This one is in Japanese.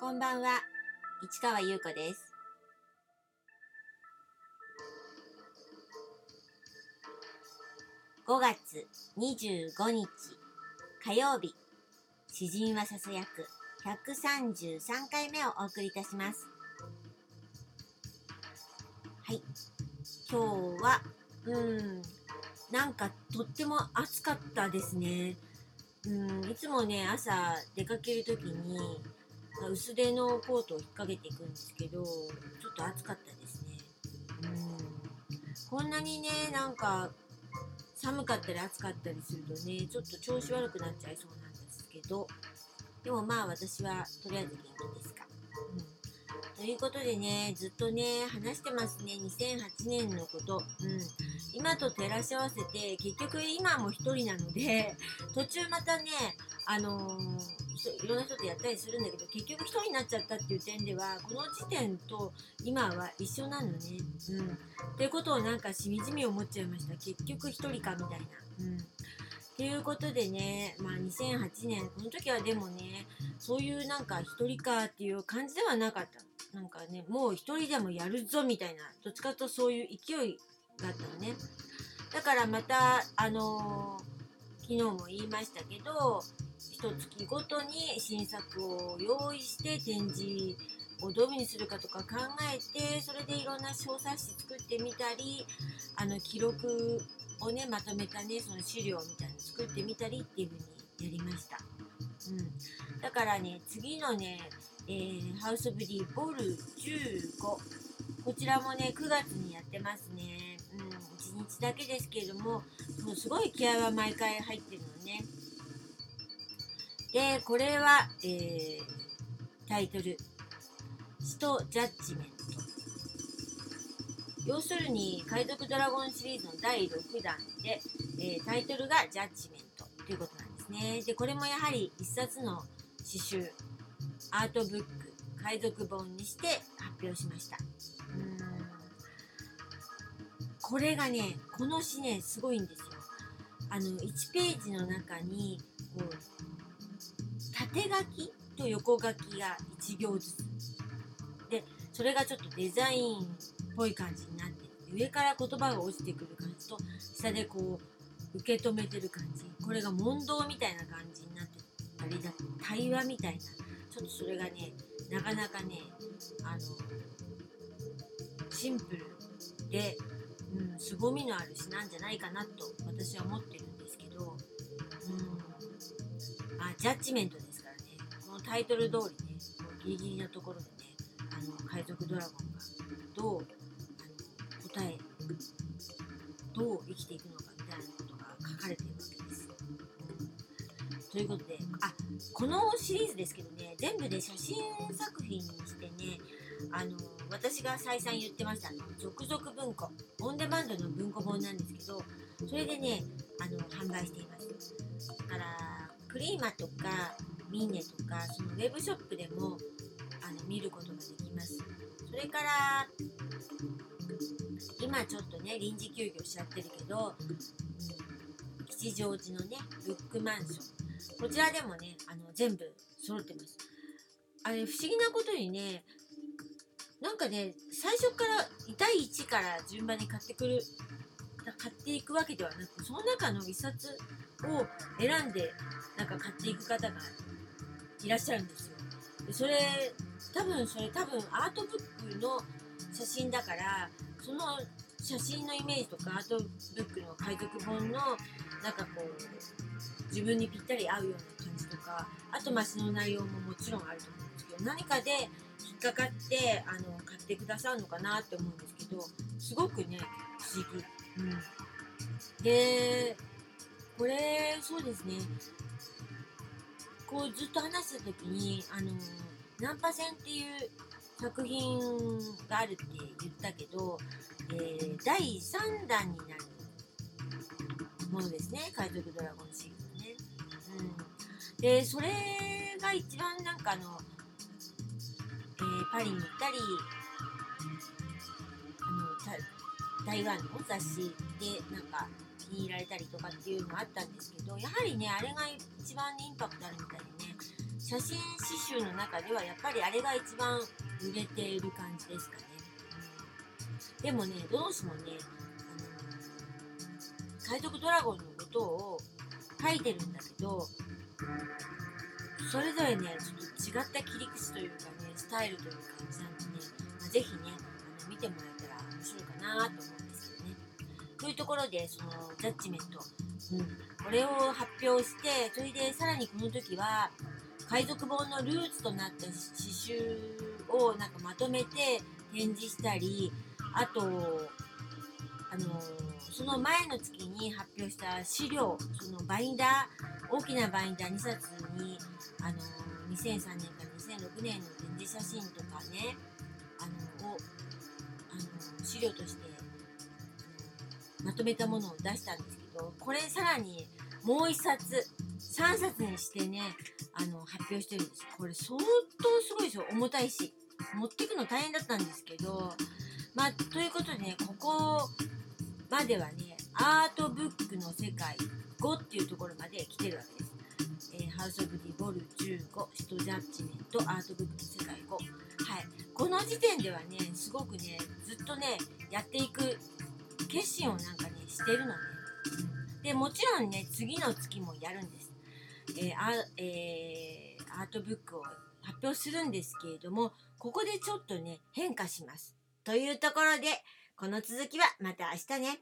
こんばんは、市川優子です。5月25日火曜日、詩人はささやく133回目をお送りいたします。はい、今日は、うん、なんかとっても暑かったですね。うん、いつもね、朝出かけるときに、薄手のコートを引っ掛けていくんですけど、ちょっと暑かったですね。うん、こんなにね、なんか寒かったり暑かったりするとね、ちょっと調子悪くなっちゃいそうなんですけど、でもまあ私はとりあえず元気ですか。うん、ということでね、ずっとね、話してますね、2008年のこと。うん、今と照らし合わせて、結局今も一人なので、途中またね、あのーいろんな人とやったりするんだけど結局一人になっちゃったっていう点ではこの時点と今は一緒なのね。うん。っていうことをなんかしみじみ思っちゃいました。結局一人かみたいな。うん。っていうことでね、まあ2008年、この時はでもね、そういうなんか一人かっていう感じではなかった。なんかね、もう一人でもやるぞみたいな、どっちかとそういう勢いがあったのね。だからまた、あのー、昨日も言いましたけど、一月ごとに新作を用意して展示をどういうふうにするかとか考えてそれでいろんな小冊子作ってみたりあの記録をねまとめたねその資料みたいなの作ってみたりっていうふうにやりました、うん、だからね次のね、えー、ハウス・オブ・ディ・ボール15こちらもね9月にやってますね、うん、1日だけですけれどももうすごい気合は毎回入ってるのね。で、これは、えー、タイトル、死とジャッジメント。要するに、海賊ドラゴンシリーズの第6弾で、えー、タイトルがジャッジメントということなんですね。で、これもやはり一冊の詩集、アートブック、海賊本にして表しました。うんこれがね、この詩ね、すごいんですよ。あの、1ページの中に、こう、縦書きと横書きが1行ずつでそれがちょっとデザインっぽい感じになって上から言葉が落ちてくる感じと下でこう受け止めてる感じこれが問答みたいな感じになってたりだ対話みたいなちょっとそれがねなかなかねあのシンプルで、うん、凄みのある詩なんじゃないかなと私は思ってるんですけど、うん、あジャッジメントですからねこのタイトル通りね、ギリギリのところでね、あの海賊ドラゴンがどうあの答え、どう生きていくのかみたいなことが書かれてるわけです。ということで、あこのシリーズですけどね、全部で写真作品にしてね、あの私が再三言ってました、続々文庫、オンデマンドの文庫本なんですけど、それでね、あの販売しています。だから、クリーマとか、ミーネとかそのウェブショップでもあの見ることができますそれから今ちょっとね臨時休業しちゃってるけど、吉祥寺のねブックマンションこちらでもねあの全部揃ってますあれ不思議なことにねなんかね最初から第1から順番に買ってくる買っていくわけではなくその中の1冊を選んでなんか買っていく方がいらっしゃるんですよ。でそれ多分それ多分アートブックの写真だからその写真のイメージとかアートブックの海賊本のなんかこう自分にぴったり合うような感じとかあとまあその内容ももちろんあると思うんですけど何かで引っかかってあの買ってくださるのかなって思うんですけどすごくね不思議。うん、でこれそうですねこうずっと話した時にあのナンパ戦っていう作品があるって言ったけど、えー、第3弾になるものですね。海賊ドラゴンシリーズね、うん、でそれが一番なんかあの、えー、パリに行ったりあの台湾の雑誌でなんか気に入られたりとかっていうのがあったんですけどやはりねあれが一番インパクトあるみたいで写真刺繍の中ではやっぱりあれが一番売れている感じですかね。でもね、どうしてもね、あの海賊ドラゴンのことを書いてるんだけど、それぞれね、ちょっと違った切り口というかね、スタイルという感じなんでね、まあ、ぜひね、あの見てもらえたら面白いかなと思うんですけどね。というところで、そのジャッジメント、うん、これを発表して、それでさらにこの時は、海賊本のルーツとなった刺繍をなんかまとめて展示したり、あと、あのその前の月に発表した資料、そのバインダー、大きなバインダー2冊に、あの2003年から2006年の展示写真とかね、あのをあの資料としてまとめたものを出したんですけど、これさらにもう1冊、3冊にしてね、あの発表してるんです。これ相当すごいですよ。重たいし。持ってくの大変だったんですけど、まあ、ということでね、ここまではね、アートブックの世界5っていうところまで来てるわけです。えー、ハウス・オブ・ディ・ボル15、スト・ジャッジメント、アートブックの世界5。はい。この時点ではね、すごくね、ずっとね、やっていく決心をなんかね、してるのね。で、もちろんね、次の月もやるんです。えー、あえー、アートブックを発表するんですけれども、ここでちょっとね、変化します。というところで、この続きはまた明日ね。